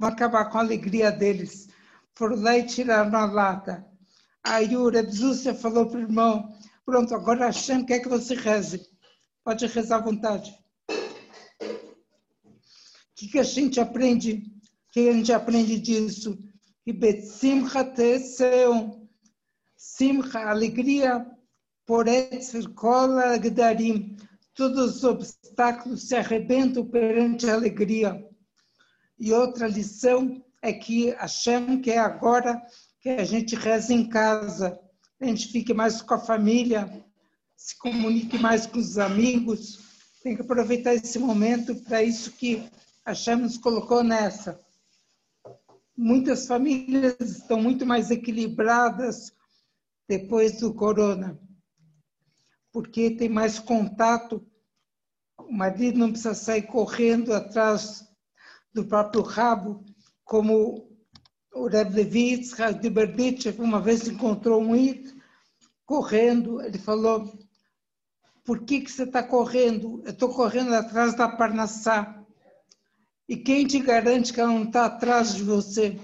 vão acabar com a alegria deles. Lá e tiraram a lata. Aí o Rebzúcia falou para o irmão, pronto, agora Hashem quer que você reze. Pode rezar à vontade. O que, que a gente aprende? O que a gente aprende disso? Que Betsimcha Teseu, Simcha, alegria, por Etzerkola Gdarim, todos os obstáculos se arrebentam perante a alegria. E outra lição é que Hashem quer agora que a gente reze em casa, a gente fique mais com a família, se comunique mais com os amigos. Tem que aproveitar esse momento para isso que Hashem nos colocou nessa. Muitas famílias estão muito mais equilibradas depois do corona, porque tem mais contato. O marido não precisa sair correndo atrás do próprio rabo, como o Reb Levi de Berditchev uma vez encontrou um ir correndo, ele falou, por que, que você está correndo? Eu estou correndo atrás da Parnassá. E quem te garante que ela não está atrás de você?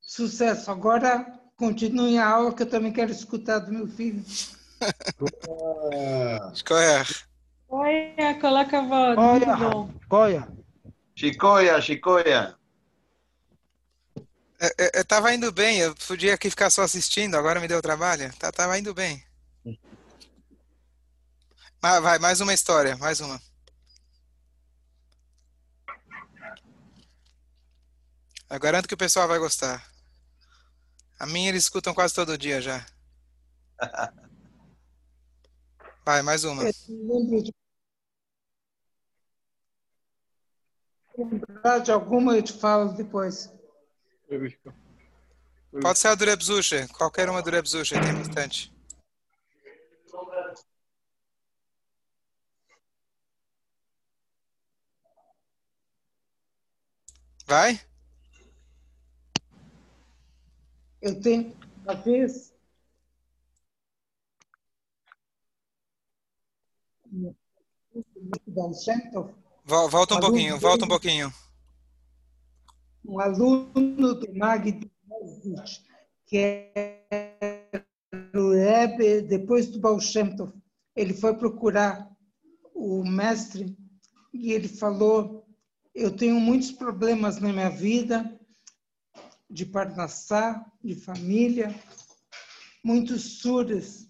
Sucesso. Agora continue a aula que eu também quero escutar do meu filho. Escolher. Olha, coloca a voz. Olha, olha. Chicoia, Chicoia. Eu, eu, eu tava indo bem, eu podia aqui ficar só assistindo, agora me deu trabalho. Tá, tava indo bem. Ah, vai, mais uma história, mais uma. Eu garanto que o pessoal vai gostar. A minha eles escutam quase todo dia já. Vai, mais uma. lembrar de alguma, eu te falo depois. Pode ser a do Rebzusha, qualquer uma do Rebzusha, tem bastante. Vai? Eu tenho uma vez. Volta um pouquinho, volta um pouquinho. Um aluno do Magdi que é o Rebbe, depois do Baal ele foi procurar o mestre e ele falou, eu tenho muitos problemas na minha vida, de parnassá, de família, muitos suras.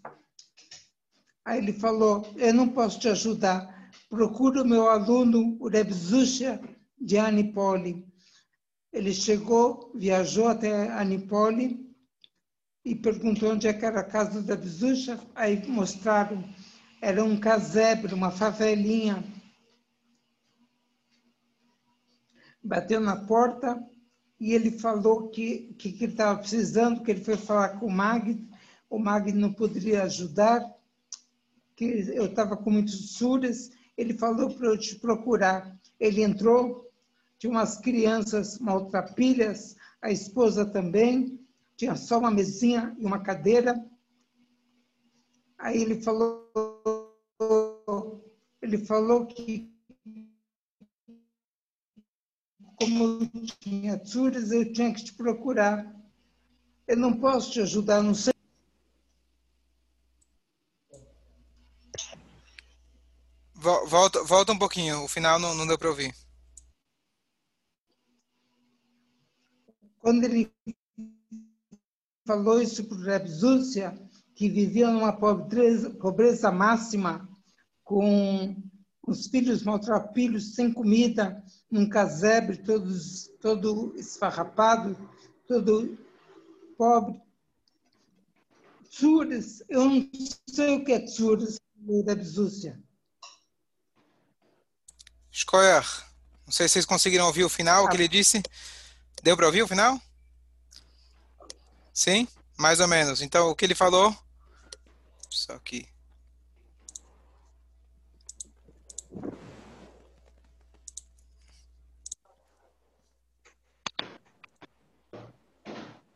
Aí ele falou, eu não posso te ajudar, procura o meu aluno, o Reb Zusha, de Anipoli. Ele chegou, viajou até Anipoli e perguntou onde é que era a casa do Reb Zusha. Aí mostraram, era um casebre, uma favelinha. Bateu na porta e ele falou que, que, que ele estava precisando, que ele foi falar com o Magd, o Magd não poderia ajudar, que eu estava com muitos suras, ele falou para eu te procurar. Ele entrou, tinha umas crianças maltrapilhas, a esposa também, tinha só uma mesinha e uma cadeira. Aí ele falou, ele falou que como tinha tsuras, eu tinha que te procurar. Eu não posso te ajudar, não sei Volta, volta um pouquinho, o final não, não deu para ouvir. Quando ele falou isso para o Reb Zúcia, que vivia numa pobreza, pobreza máxima, com os filhos maltrapilhos, sem comida, num casebre, todos, todo esfarrapado, todo pobre. Tsuras, eu não sei o que é tsuras, Reb Zúcia. Escolher. Não sei se vocês conseguiram ouvir o final, o que ele disse. Deu para ouvir o final? Sim? Mais ou menos. Então, o que ele falou? Só aqui.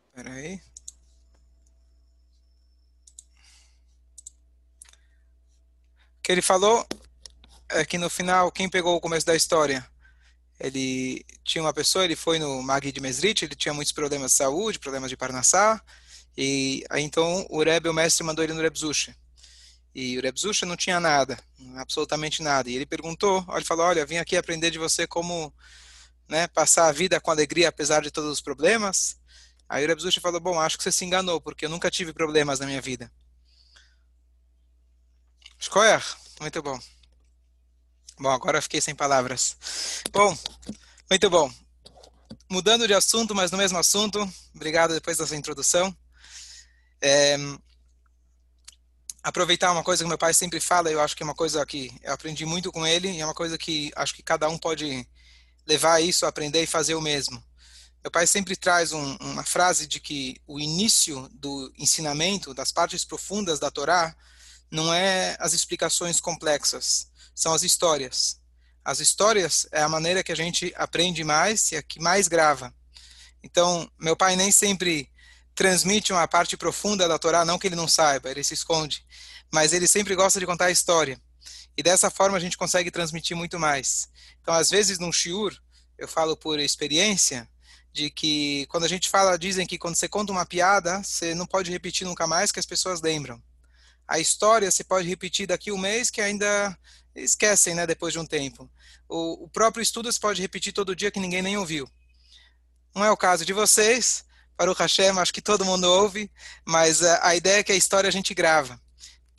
Espera aí. O que ele falou é que no final, quem pegou o começo da história? Ele tinha uma pessoa, ele foi no Magui de Mesrit, ele tinha muitos problemas de saúde, problemas de Parnassá, e aí então o Rebbe, o mestre, mandou ele no Rebzusha. E o Rebzusha não tinha nada, absolutamente nada. E ele perguntou, ele falou, olha, vim aqui aprender de você como né, passar a vida com alegria apesar de todos os problemas. Aí o Rebzusha falou, bom, acho que você se enganou, porque eu nunca tive problemas na minha vida. Escolher, muito bom. Bom, agora eu fiquei sem palavras. Bom, muito bom. Mudando de assunto, mas no mesmo assunto. Obrigado depois dessa introdução. É, aproveitar uma coisa que meu pai sempre fala, eu acho que é uma coisa que eu aprendi muito com ele, e é uma coisa que acho que cada um pode levar isso, aprender e fazer o mesmo. Meu pai sempre traz um, uma frase de que o início do ensinamento, das partes profundas da Torá, não é as explicações complexas, são as histórias. As histórias é a maneira que a gente aprende mais e a que mais grava. Então, meu pai nem sempre transmite uma parte profunda da Torá, não que ele não saiba, ele se esconde, mas ele sempre gosta de contar a história. E dessa forma a gente consegue transmitir muito mais. Então, às vezes, num shiur, eu falo por experiência, de que quando a gente fala, dizem que quando você conta uma piada, você não pode repetir nunca mais que as pessoas lembram. A história você pode repetir daqui um mês que ainda esquecem, né, depois de um tempo. O, o próprio estudo se pode repetir todo dia que ninguém nem ouviu. Não é o caso de vocês, para o Hashem, acho que todo mundo ouve, mas a, a ideia é que a história a gente grava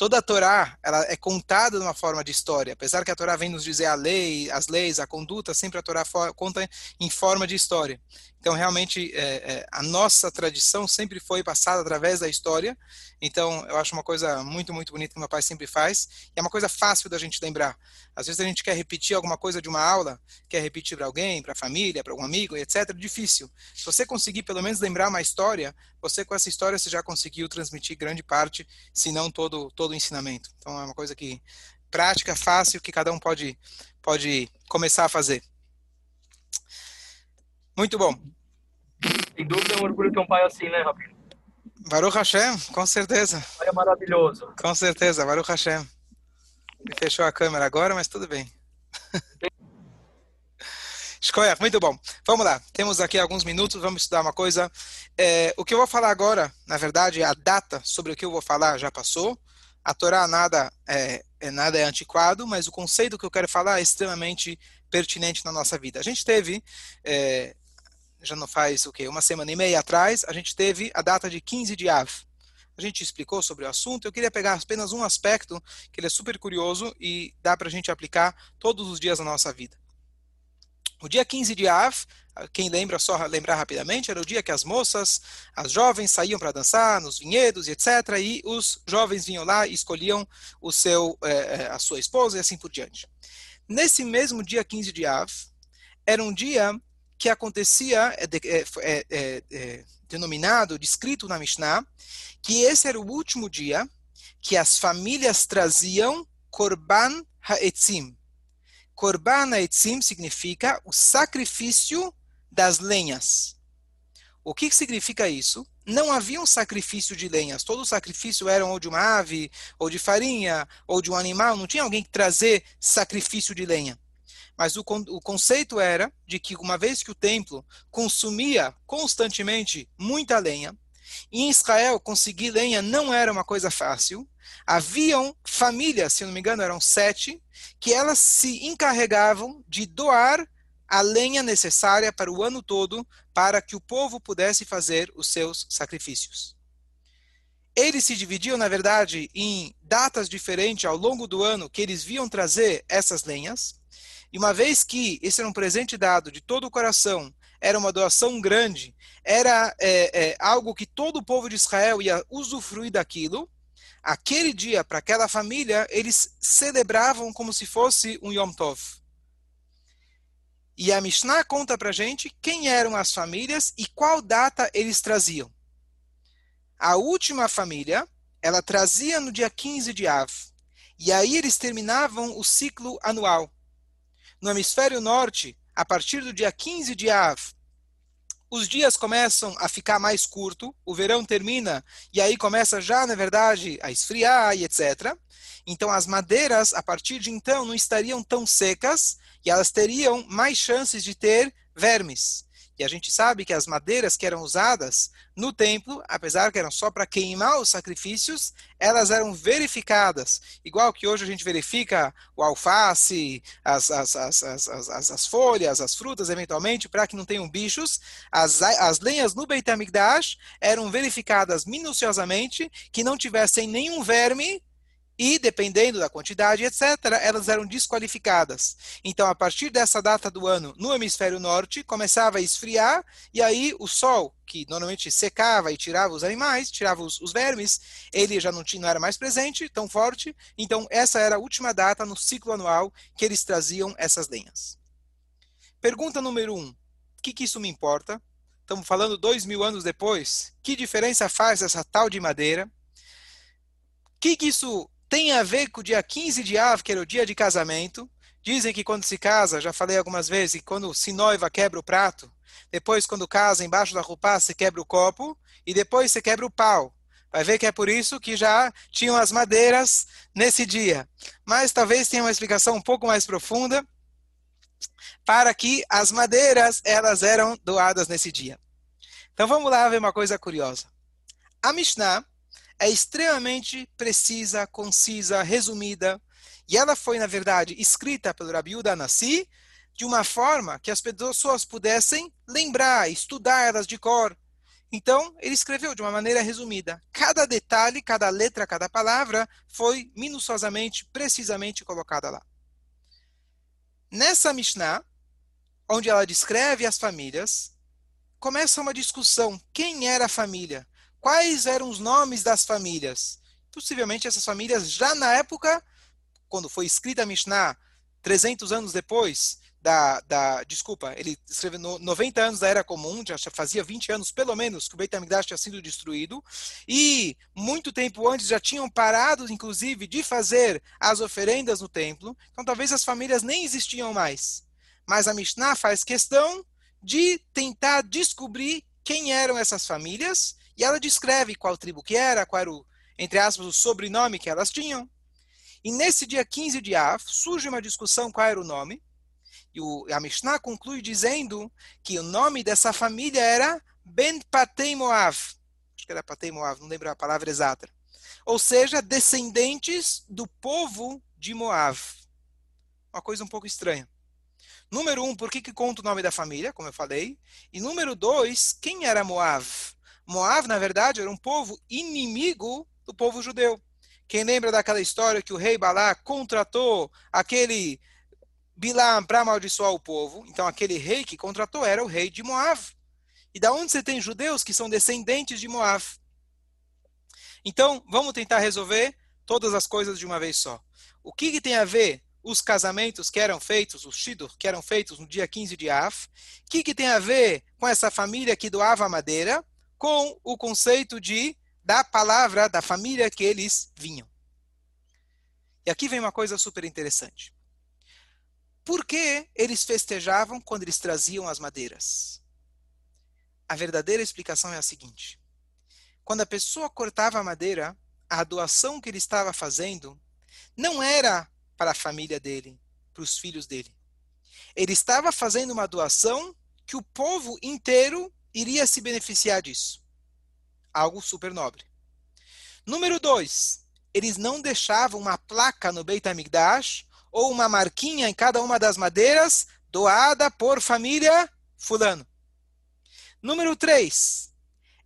toda a Torá ela é contada de uma forma de história. Apesar que a Torá vem nos dizer a lei, as leis, a conduta, sempre a Torá conta em forma de história. Então, realmente, é, é, a nossa tradição sempre foi passada através da história. Então, eu acho uma coisa muito, muito bonita que meu pai sempre faz. E é uma coisa fácil da gente lembrar. Às vezes a gente quer repetir alguma coisa de uma aula, quer repetir para alguém, para a família, para algum amigo, etc. Difícil. Se você conseguir pelo menos lembrar uma história, você com essa história você já conseguiu transmitir grande parte, se não todo, todo o ensinamento. Então, é uma coisa que prática, fácil, que cada um pode, pode começar a fazer. Muito bom. Sem dúvida é um orgulho ter um pai assim, né, Rabino? Baruch Hashem, com certeza. É maravilhoso. Com certeza, Baruch Hashem. Me fechou a câmera agora, mas tudo bem. Escolha, muito bom. Vamos lá, temos aqui alguns minutos, vamos estudar uma coisa. É, o que eu vou falar agora, na verdade, a data sobre o que eu vou falar já passou. A Torá nada é, é, nada é antiquado, mas o conceito que eu quero falar é extremamente pertinente na nossa vida. A gente teve é, já não faz o quê? Uma semana e meia atrás, a gente teve a data de 15 de Av. A gente explicou sobre o assunto. Eu queria pegar apenas um aspecto que ele é super curioso e dá para a gente aplicar todos os dias da nossa vida. O dia 15 de Av, quem lembra, só lembrar rapidamente, era o dia que as moças, as jovens saíam para dançar nos vinhedos e etc. E os jovens vinham lá e escolhiam o seu, eh, a sua esposa e assim por diante. Nesse mesmo dia 15 de Av, era um dia que acontecia, é, é, é, é, é, denominado, descrito na Mishnah, que esse era o último dia que as famílias traziam Korban Ha'etzim. Korban Ha'etzim significa o sacrifício das lenhas. O que significa isso? Não havia um sacrifício de lenhas. Todo sacrifício era ou de uma ave, ou de farinha, ou de um animal. Não tinha alguém que trazer sacrifício de lenha. Mas o, o conceito era de que uma vez que o templo consumia constantemente muita lenha, e em Israel conseguir lenha não era uma coisa fácil, haviam famílias, se não me engano eram sete, que elas se encarregavam de doar a lenha necessária para o ano todo para que o povo pudesse fazer os seus sacrifícios. Eles se dividiam, na verdade, em datas diferentes ao longo do ano que eles viam trazer essas lenhas. E uma vez que esse era um presente dado de todo o coração, era uma doação grande, era é, é, algo que todo o povo de Israel ia usufruir daquilo, aquele dia, para aquela família, eles celebravam como se fosse um Yom Tov. E a Mishnah conta para gente quem eram as famílias e qual data eles traziam. A última família, ela trazia no dia 15 de Av. E aí eles terminavam o ciclo anual. No hemisfério norte, a partir do dia 15 de Av, os dias começam a ficar mais curto, o verão termina e aí começa já, na verdade, a esfriar e etc. Então as madeiras, a partir de então, não estariam tão secas e elas teriam mais chances de ter vermes. E a gente sabe que as madeiras que eram usadas no templo, apesar que eram só para queimar os sacrifícios, elas eram verificadas. Igual que hoje a gente verifica o alface, as, as, as, as, as, as folhas, as frutas, eventualmente, para que não tenham bichos. As, as lenhas no Beit HaMikdash eram verificadas minuciosamente, que não tivessem nenhum verme e, dependendo da quantidade, etc., elas eram desqualificadas. Então, a partir dessa data do ano, no hemisfério norte, começava a esfriar, e aí o sol, que normalmente secava e tirava os animais, tirava os, os vermes, ele já não, tinha, não era mais presente, tão forte, então essa era a última data no ciclo anual que eles traziam essas lenhas. Pergunta número um, o que, que isso me importa? Estamos falando dois mil anos depois, que diferença faz essa tal de madeira? O que, que isso tem a ver com o dia 15 de Av, que era o dia de casamento. Dizem que quando se casa, já falei algumas vezes, quando se noiva quebra o prato, depois quando casa embaixo da roupa se quebra o copo e depois se quebra o pau. Vai ver que é por isso que já tinham as madeiras nesse dia. Mas talvez tenha uma explicação um pouco mais profunda para que as madeiras elas eram doadas nesse dia. Então vamos lá ver uma coisa curiosa. A Mishnah é extremamente precisa, concisa, resumida. E ela foi, na verdade, escrita pelo Rabi Nassi de uma forma que as pessoas pudessem lembrar, estudar elas de cor. Então, ele escreveu de uma maneira resumida. Cada detalhe, cada letra, cada palavra foi minuciosamente, precisamente colocada lá. Nessa Mishnah, onde ela descreve as famílias, começa uma discussão. Quem era a família? Quais eram os nomes das famílias? Possivelmente essas famílias, já na época, quando foi escrita a Mishnah, 300 anos depois, da, da, desculpa, ele escreveu no 90 anos da Era Comum, já fazia 20 anos pelo menos que o Beit HaMikdash tinha sido destruído, e muito tempo antes já tinham parado, inclusive, de fazer as oferendas no templo, então talvez as famílias nem existiam mais. Mas a Mishnah faz questão de tentar descobrir quem eram essas famílias e ela descreve qual tribo que era, qual era o, entre aspas, o sobrenome que elas tinham. E nesse dia 15 de Av, surge uma discussão qual era o nome. E o, a Mishnah conclui dizendo que o nome dessa família era Ben Patei Moav. Acho que era Patei Moav, não lembro a palavra exata. Ou seja, descendentes do povo de Moav. Uma coisa um pouco estranha. Número um, por que, que conta o nome da família, como eu falei? E número dois, quem era Moav? Moab, na verdade, era um povo inimigo do povo judeu. Quem lembra daquela história que o rei Balá contratou aquele Bilam para amaldiçoar o povo? Então, aquele rei que contratou era o rei de Moab. E da onde você tem judeus que são descendentes de Moab? Então, vamos tentar resolver todas as coisas de uma vez só. O que, que tem a ver os casamentos que eram feitos, os shidur que eram feitos no dia 15 de Av? O que, que tem a ver com essa família que doava madeira? Com o conceito de da palavra da família que eles vinham. E aqui vem uma coisa super interessante. Por que eles festejavam quando eles traziam as madeiras? A verdadeira explicação é a seguinte: quando a pessoa cortava a madeira, a doação que ele estava fazendo não era para a família dele, para os filhos dele. Ele estava fazendo uma doação que o povo inteiro iria se beneficiar disso. Algo super nobre. Número dois, eles não deixavam uma placa no Beit HaMikdash ou uma marquinha em cada uma das madeiras doada por família fulano. Número três,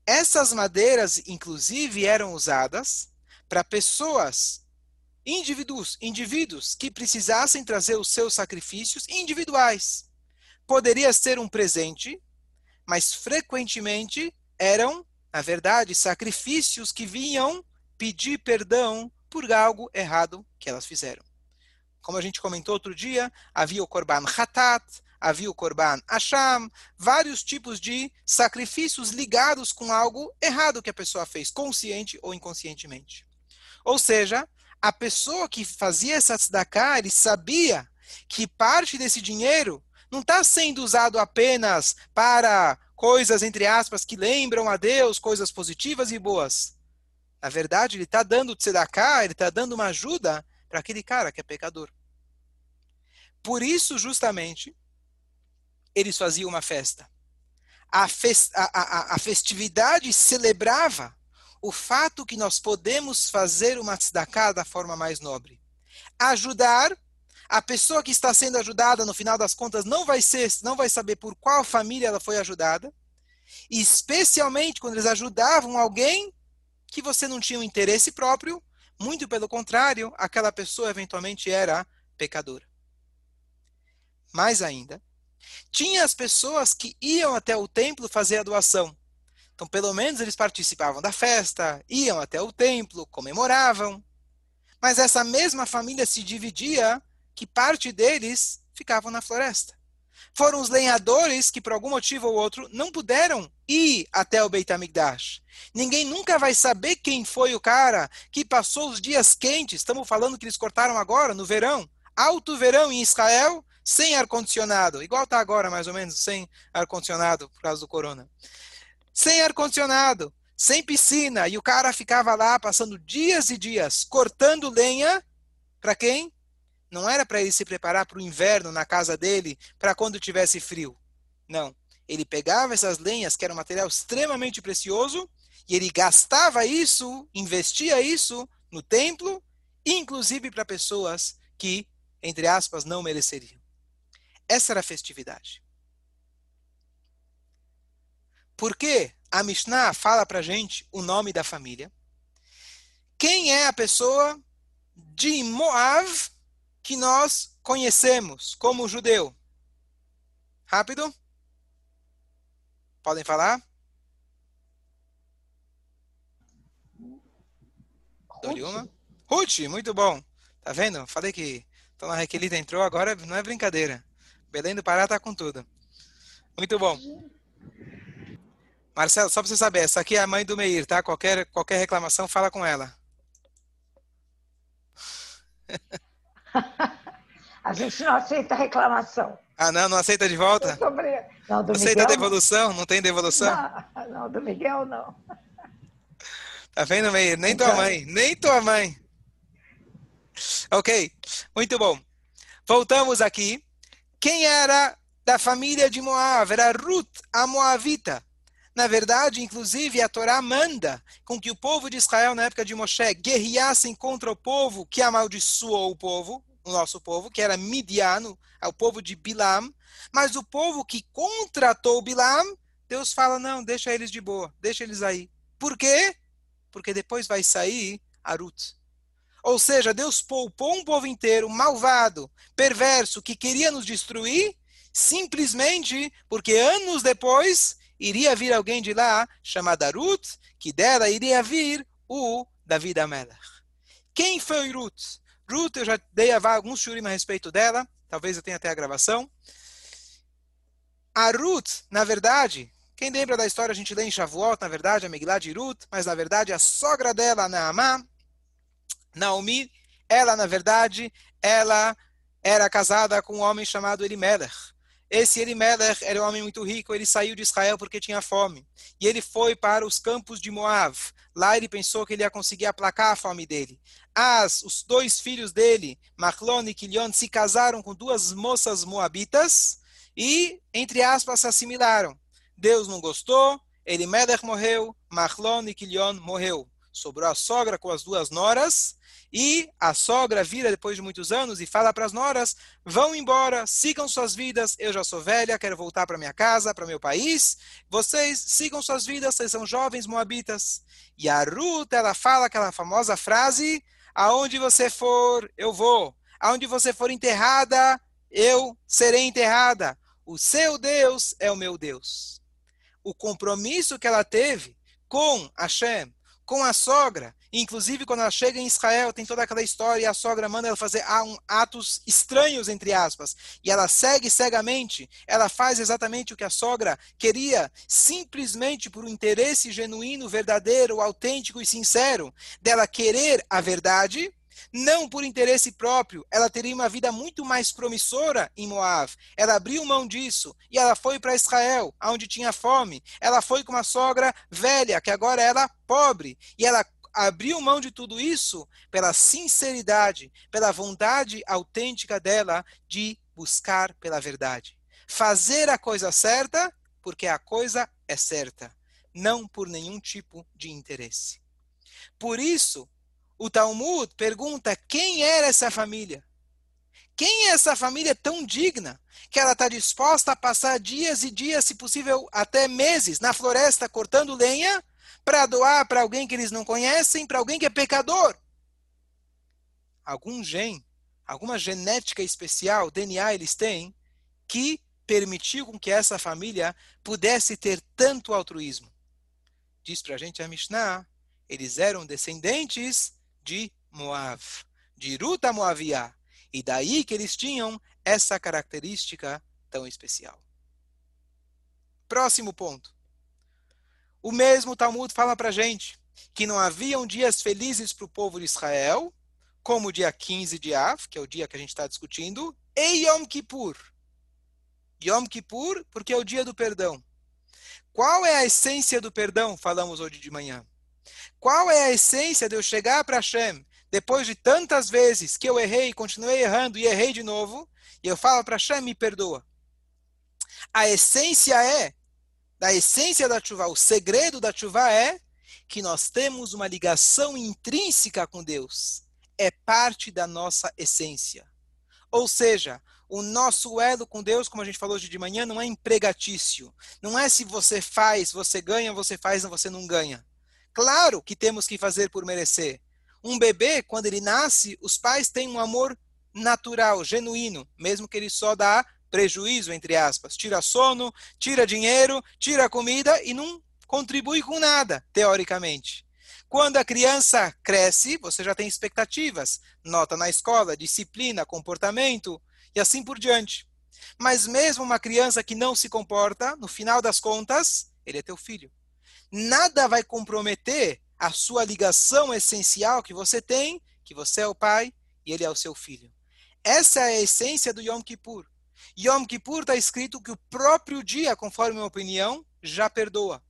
essas madeiras, inclusive, eram usadas para pessoas, indivíduos, indivíduos que precisassem trazer os seus sacrifícios individuais. Poderia ser um presente mas frequentemente eram, na verdade, sacrifícios que vinham pedir perdão por algo errado que elas fizeram. Como a gente comentou outro dia, havia o Korban Hatat, havia o Korban Asham, vários tipos de sacrifícios ligados com algo errado que a pessoa fez, consciente ou inconscientemente. Ou seja, a pessoa que fazia essa tzedakah, ele sabia que parte desse dinheiro não está sendo usado apenas para coisas, entre aspas, que lembram a Deus, coisas positivas e boas. Na verdade, ele está dando tzedakah, ele está dando uma ajuda para aquele cara que é pecador. Por isso, justamente, eles faziam uma festa. A, fest, a, a, a festividade celebrava o fato que nós podemos fazer uma tzedakah da forma mais nobre. Ajudar a pessoa que está sendo ajudada, no final das contas, não vai ser, não vai saber por qual família ela foi ajudada. Especialmente quando eles ajudavam alguém que você não tinha um interesse próprio, muito pelo contrário, aquela pessoa eventualmente era pecadora. Mais ainda, tinha as pessoas que iam até o templo fazer a doação. Então, pelo menos eles participavam da festa, iam até o templo, comemoravam. Mas essa mesma família se dividia que parte deles ficavam na floresta. Foram os lenhadores que, por algum motivo ou outro, não puderam ir até o Beit HaMikdash. Ninguém nunca vai saber quem foi o cara que passou os dias quentes. Estamos falando que eles cortaram agora, no verão. Alto verão em Israel, sem ar-condicionado. Igual está agora, mais ou menos, sem ar-condicionado, por causa do corona. Sem ar-condicionado, sem piscina. E o cara ficava lá passando dias e dias cortando lenha. Para quem? Não era para ele se preparar para o inverno na casa dele, para quando tivesse frio. Não. Ele pegava essas lenhas, que era um material extremamente precioso, e ele gastava isso, investia isso no templo, inclusive para pessoas que, entre aspas, não mereceriam. Essa era a festividade. Por que a Mishnah fala para gente o nome da família? Quem é a pessoa de Moav que nós conhecemos como judeu? Rápido? Podem falar? Dou-lhe uma. Ruth, muito bom. Tá vendo? Falei que Dona Raquelita entrou, agora não é brincadeira. Belém do Pará tá com tudo. Muito bom. Marcelo, só para você saber, essa aqui é a mãe do Meir, tá? Qualquer, qualquer reclamação, fala com ela. A gente não aceita reclamação. Ah, não? Não aceita de volta? Sobre... Não, do aceita Miguel, devolução? Não tem devolução? Não, não, do Miguel não. Tá vendo, Meir? Nem tua mãe. Nem tua mãe. Ok, muito bom. Voltamos aqui. Quem era da família de Moab? Era Ruth, a Moavita. Na verdade, inclusive, a Torá manda com que o povo de Israel, na época de Moshe, guerreassem contra o povo que amaldiçoou o povo, o nosso povo, que era Midiano, o povo de Bilam. Mas o povo que contratou Bilam, Deus fala: não, deixa eles de boa, deixa eles aí. Por quê? Porque depois vai sair Arut. Ou seja, Deus poupou um povo inteiro malvado, perverso, que queria nos destruir, simplesmente porque anos depois iria vir alguém de lá, chamada Ruth, que dela iria vir o David Amelech. Quem foi Ruth? Ruth, eu já dei alguns shurim a respeito dela, talvez eu tenha até a gravação. A Ruth, na verdade, quem lembra da história, a gente lê em Shavuot, na verdade, a Megillah de Ruth, mas na verdade a sogra dela, Naamá, Naomi, ela, na verdade, ela era casada com um homem chamado Elimelech. Esse Elimelech era um homem muito rico, ele saiu de Israel porque tinha fome. E ele foi para os campos de Moab. Lá ele pensou que ele ia conseguir aplacar a fome dele. As, os dois filhos dele, Machlon e Quilion, se casaram com duas moças moabitas e, entre aspas, se assimilaram. Deus não gostou, Elimelech morreu, Machlon e Quilion morreu. Sobrou a sogra com as duas noras e a sogra vira depois de muitos anos e fala para as noras: vão embora, sigam suas vidas. Eu já sou velha, quero voltar para minha casa, para meu país. Vocês sigam suas vidas, vocês são jovens moabitas. E a Ruth, ela fala aquela famosa frase: aonde você for, eu vou. Aonde você for enterrada, eu serei enterrada. O seu Deus é o meu Deus. O compromisso que ela teve com Hashem, com a sogra. Inclusive, quando ela chega em Israel, tem toda aquela história e a sogra manda ela fazer atos estranhos, entre aspas. E ela segue cegamente, ela faz exatamente o que a sogra queria, simplesmente por um interesse genuíno, verdadeiro, autêntico e sincero, dela querer a verdade. Não por interesse próprio, ela teria uma vida muito mais promissora em Moab. Ela abriu mão disso e ela foi para Israel, onde tinha fome. Ela foi com uma sogra velha, que agora era pobre, e ela abriu mão de tudo isso pela sinceridade, pela vontade autêntica dela de buscar pela verdade. Fazer a coisa certa, porque a coisa é certa, não por nenhum tipo de interesse. Por isso, o Talmud pergunta quem era essa família. Quem é essa família tão digna que ela está disposta a passar dias e dias, se possível até meses, na floresta cortando lenha para doar para alguém que eles não conhecem, para alguém que é pecador? Algum gene, alguma genética especial, DNA eles têm, que permitiu com que essa família pudesse ter tanto altruísmo. Diz para a gente a Mishnah, eles eram descendentes de Moav, de Ruta Moavia. E daí que eles tinham essa característica tão especial. Próximo ponto. O mesmo Talmud fala para gente que não haviam dias felizes para o povo de Israel, como o dia 15 de Av, que é o dia que a gente está discutindo, e Yom Kippur. Yom Kippur, porque é o dia do perdão. Qual é a essência do perdão? Falamos hoje de manhã. Qual é a essência de eu chegar para Hashem, depois de tantas vezes que eu errei, continuei errando e errei de novo, e eu falo para Hashem, me perdoa. A essência é, da essência da chuva, o segredo da chuva é que nós temos uma ligação intrínseca com Deus. É parte da nossa essência. Ou seja, o nosso elo com Deus, como a gente falou hoje de manhã, não é empregatício. Não é se você faz, você ganha, você faz, você não ganha. Claro que temos que fazer por merecer. Um bebê, quando ele nasce, os pais têm um amor natural, genuíno, mesmo que ele só dá prejuízo, entre aspas. Tira sono, tira dinheiro, tira comida e não contribui com nada, teoricamente. Quando a criança cresce, você já tem expectativas, nota na escola, disciplina, comportamento e assim por diante. Mas mesmo uma criança que não se comporta, no final das contas, ele é teu filho nada vai comprometer a sua ligação essencial que você tem, que você é o pai e ele é o seu filho. Essa é a essência do Yom Kippur. Yom Kippur está escrito que o próprio dia, conforme minha opinião, já perdoa.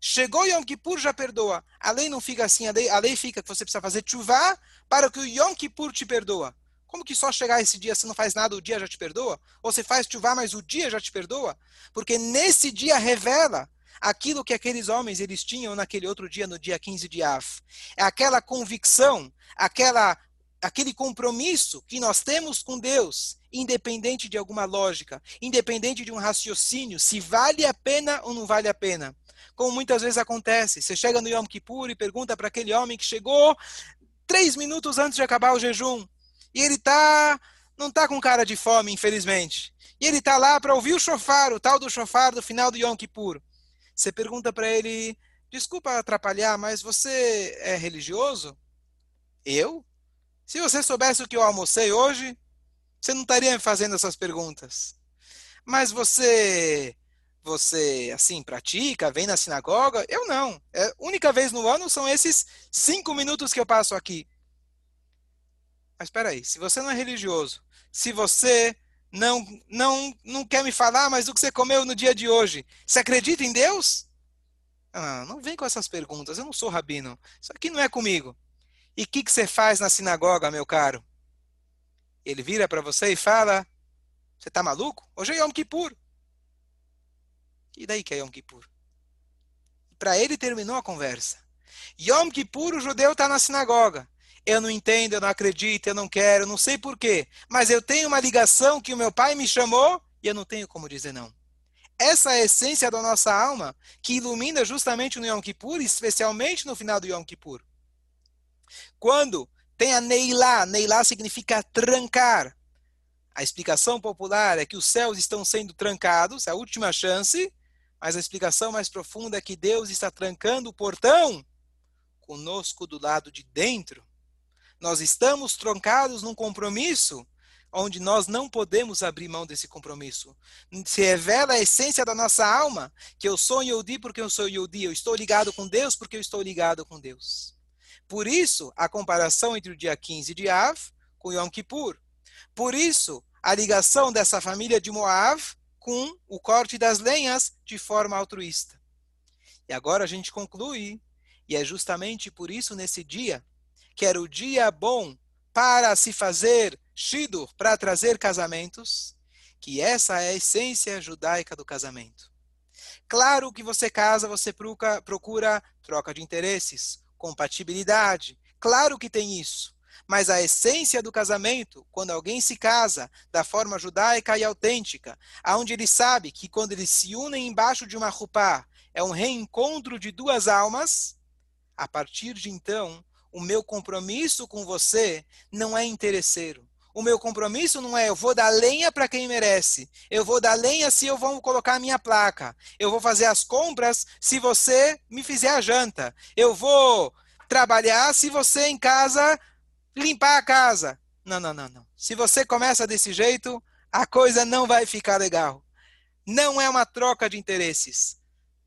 Chegou Yom Kippur, já perdoa. A lei não fica assim, a lei, a lei fica que você precisa fazer chuva para que o Yom Kippur te perdoa. Como que só chegar esse dia, você não faz nada, o dia já te perdoa? Ou você faz chuva, mas o dia já te perdoa? Porque nesse dia revela aquilo que aqueles homens eles tinham naquele outro dia, no dia 15 de Av. É aquela convicção, aquela aquele compromisso que nós temos com Deus, independente de alguma lógica, independente de um raciocínio, se vale a pena ou não vale a pena. Como muitas vezes acontece, você chega no Yom Kippur e pergunta para aquele homem que chegou três minutos antes de acabar o jejum, e ele tá não tá com cara de fome, infelizmente. E ele tá lá para ouvir o chofar, o tal do chofar do final do Yom Kippur. Você pergunta para ele: desculpa atrapalhar, mas você é religioso? Eu? Se você soubesse o que eu almocei hoje, você não estaria me fazendo essas perguntas. Mas você, você assim pratica, vem na sinagoga? Eu não. É única vez no ano são esses cinco minutos que eu passo aqui. Mas espera aí, se você não é religioso, se você não, não, não quer me falar mais do que você comeu no dia de hoje. Você acredita em Deus? Ah, não vem com essas perguntas, eu não sou rabino. Isso aqui não é comigo. E o que, que você faz na sinagoga, meu caro? Ele vira para você e fala: Você está maluco? Hoje é Yom Kippur. E daí que é Yom Kippur? Para ele terminou a conversa. Yom Kippur, o judeu está na sinagoga eu não entendo, eu não acredito, eu não quero, não sei porquê, mas eu tenho uma ligação que o meu pai me chamou e eu não tenho como dizer não. Essa é a essência da nossa alma que ilumina justamente no Yom Kippur, especialmente no final do Yom Kippur. Quando tem a Neilá, Neilá significa trancar. A explicação popular é que os céus estão sendo trancados, é a última chance, mas a explicação mais profunda é que Deus está trancando o portão conosco do lado de dentro nós estamos troncados num compromisso onde nós não podemos abrir mão desse compromisso. Se revela a essência da nossa alma, que eu sou Yodi porque eu sou Yodi, eu estou ligado com Deus porque eu estou ligado com Deus. Por isso, a comparação entre o dia 15 de Av com Yom Kippur. Por isso, a ligação dessa família de Moav com o corte das lenhas de forma altruísta. E agora a gente conclui, e é justamente por isso nesse dia, que era o dia bom para se fazer shidur, para trazer casamentos, que essa é a essência judaica do casamento. Claro que você casa, você procura, procura troca de interesses, compatibilidade. Claro que tem isso. Mas a essência do casamento, quando alguém se casa da forma judaica e autêntica, aonde ele sabe que quando eles se unem embaixo de uma rupá, é um reencontro de duas almas, a partir de então, o meu compromisso com você não é interesseiro. O meu compromisso não é eu vou dar lenha para quem merece. Eu vou dar lenha se eu vou colocar a minha placa. Eu vou fazer as compras se você me fizer a janta. Eu vou trabalhar se você em casa limpar a casa. Não, não, não, não. Se você começa desse jeito, a coisa não vai ficar legal. Não é uma troca de interesses.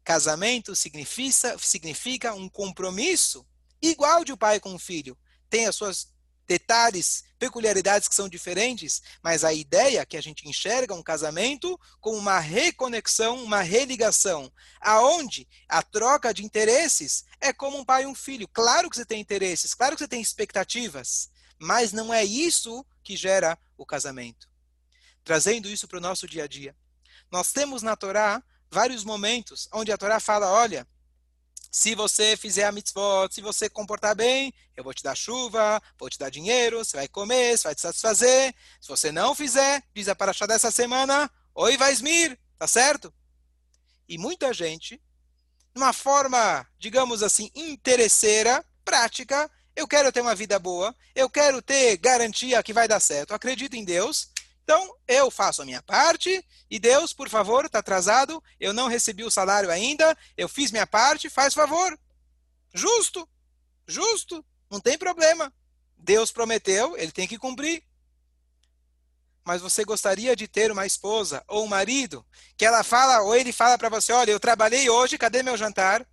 Casamento significa, significa um compromisso igual de um pai com um filho. Tem as suas detalhes, peculiaridades que são diferentes, mas a ideia que a gente enxerga um casamento como uma reconexão, uma religação, aonde a troca de interesses é como um pai e um filho. Claro que você tem interesses, claro que você tem expectativas, mas não é isso que gera o casamento. Trazendo isso para o nosso dia a dia. Nós temos na Torá vários momentos onde a Torá fala, olha, se você fizer a mitzvot, se você comportar bem, eu vou te dar chuva, vou te dar dinheiro, você vai comer, você vai te satisfazer. Se você não fizer, diz a paraxá dessa semana, oi Vaismir, tá certo? E muita gente, numa forma, digamos assim, interesseira, prática, eu quero ter uma vida boa, eu quero ter garantia que vai dar certo, acredito em Deus, então, eu faço a minha parte e Deus, por favor, está atrasado, eu não recebi o salário ainda, eu fiz minha parte, faz favor. Justo, justo, não tem problema. Deus prometeu, ele tem que cumprir. Mas você gostaria de ter uma esposa ou um marido que ela fala, ou ele fala para você: olha, eu trabalhei hoje, cadê meu jantar?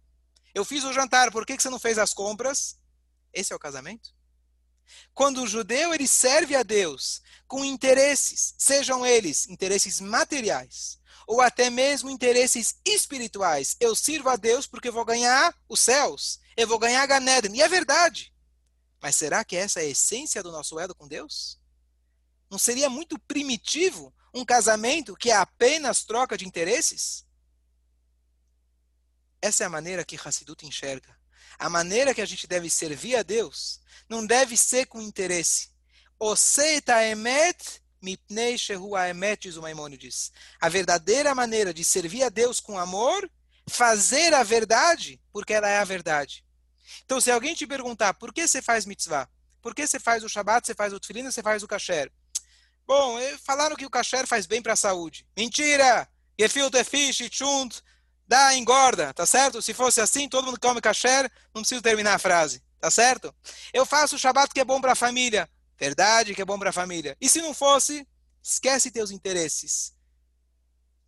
Eu fiz o jantar, por que você não fez as compras? Esse é o casamento? Quando o judeu ele serve a Deus com interesses, sejam eles interesses materiais ou até mesmo interesses espirituais. Eu sirvo a Deus porque vou ganhar os céus, eu vou ganhar Ganeden. E é verdade. Mas será que essa é a essência do nosso elo com Deus? Não seria muito primitivo um casamento que é apenas troca de interesses? Essa é a maneira que Hassidut enxerga. A maneira que a gente deve servir a Deus não deve ser com interesse. Oseita emet mipnei shehu emet, diz o. A verdadeira maneira de servir a Deus com amor, fazer a verdade, porque ela é a verdade. Então, se alguém te perguntar por que você faz mitzvah, por que você faz o Shabat, você faz o Tfilin, você faz o Kasher? Bom, falaram que o Kasher faz bem para a saúde. Mentira! Gefilte fish, chunt, dá, engorda, tá certo? Se fosse assim, todo mundo come Kasher, não preciso terminar a frase. Tá certo? Eu faço o Shabat que é bom para a família. Verdade que é bom para a família. E se não fosse, esquece teus interesses.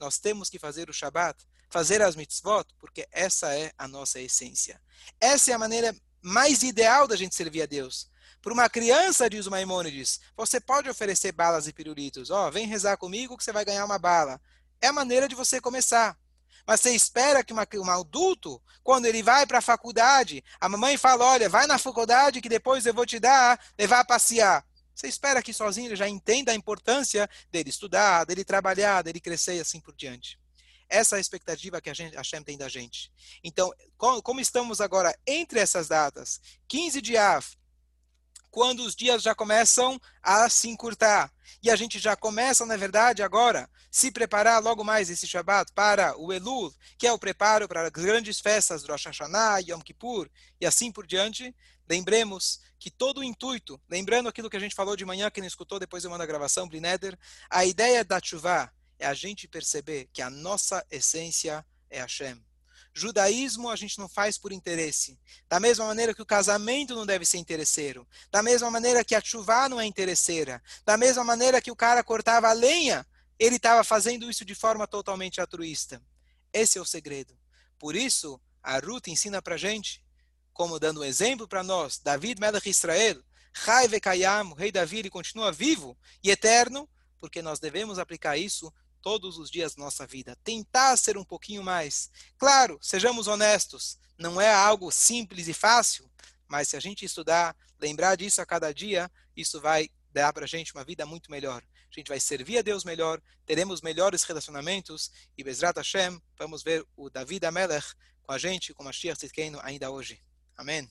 Nós temos que fazer o Shabat, fazer as mitzvot, porque essa é a nossa essência. Essa é a maneira mais ideal da gente servir a Deus. Para uma criança, diz o Maimônides, você pode oferecer balas e pirulitos. Ó, oh, vem rezar comigo que você vai ganhar uma bala. É a maneira de você começar. Mas você espera que uma, um adulto, quando ele vai para a faculdade, a mamãe fala: olha, vai na faculdade que depois eu vou te dar, levar a passear. Você espera que sozinho ele já entenda a importância dele estudar, dele trabalhar, dele crescer e assim por diante. Essa é a expectativa que a, gente, a Hashem tem da gente. Então, como, estamos agora entre essas datas, 15 de Av, quando os dias já começam a se encurtar. E a gente já começa, na verdade, agora, se preparar logo mais esse Shabbat para o Elul, que é o preparo para as grandes festas do Rosh Hashanah, Yom Kippur e assim por diante. Lembremos que todo o intuito, lembrando aquilo que a gente falou de manhã, quem não escutou, depois eu mando a gravação, Blineder, a ideia da chuva é a gente perceber que a nossa essência é Hashem. Judaísmo a gente não faz por interesse. Da mesma maneira que o casamento não deve ser interesseiro. Da mesma maneira que a chuva não é interesseira. Da mesma maneira que o cara cortava a lenha, ele estava fazendo isso de forma totalmente altruísta. Esse é o segredo. Por isso, a Ruth ensina para gente como dando um exemplo para nós, David Melech Israel, Chai Vekayam, o rei Davi, ele continua vivo e eterno, porque nós devemos aplicar isso todos os dias nossa vida. Tentar ser um pouquinho mais. Claro, sejamos honestos, não é algo simples e fácil, mas se a gente estudar, lembrar disso a cada dia, isso vai dar para a gente uma vida muito melhor. A gente vai servir a Deus melhor, teremos melhores relacionamentos e Bezrat Hashem, vamos ver o David Amelech com a gente, com Mashiach Tzidkenu ainda hoje. Amém.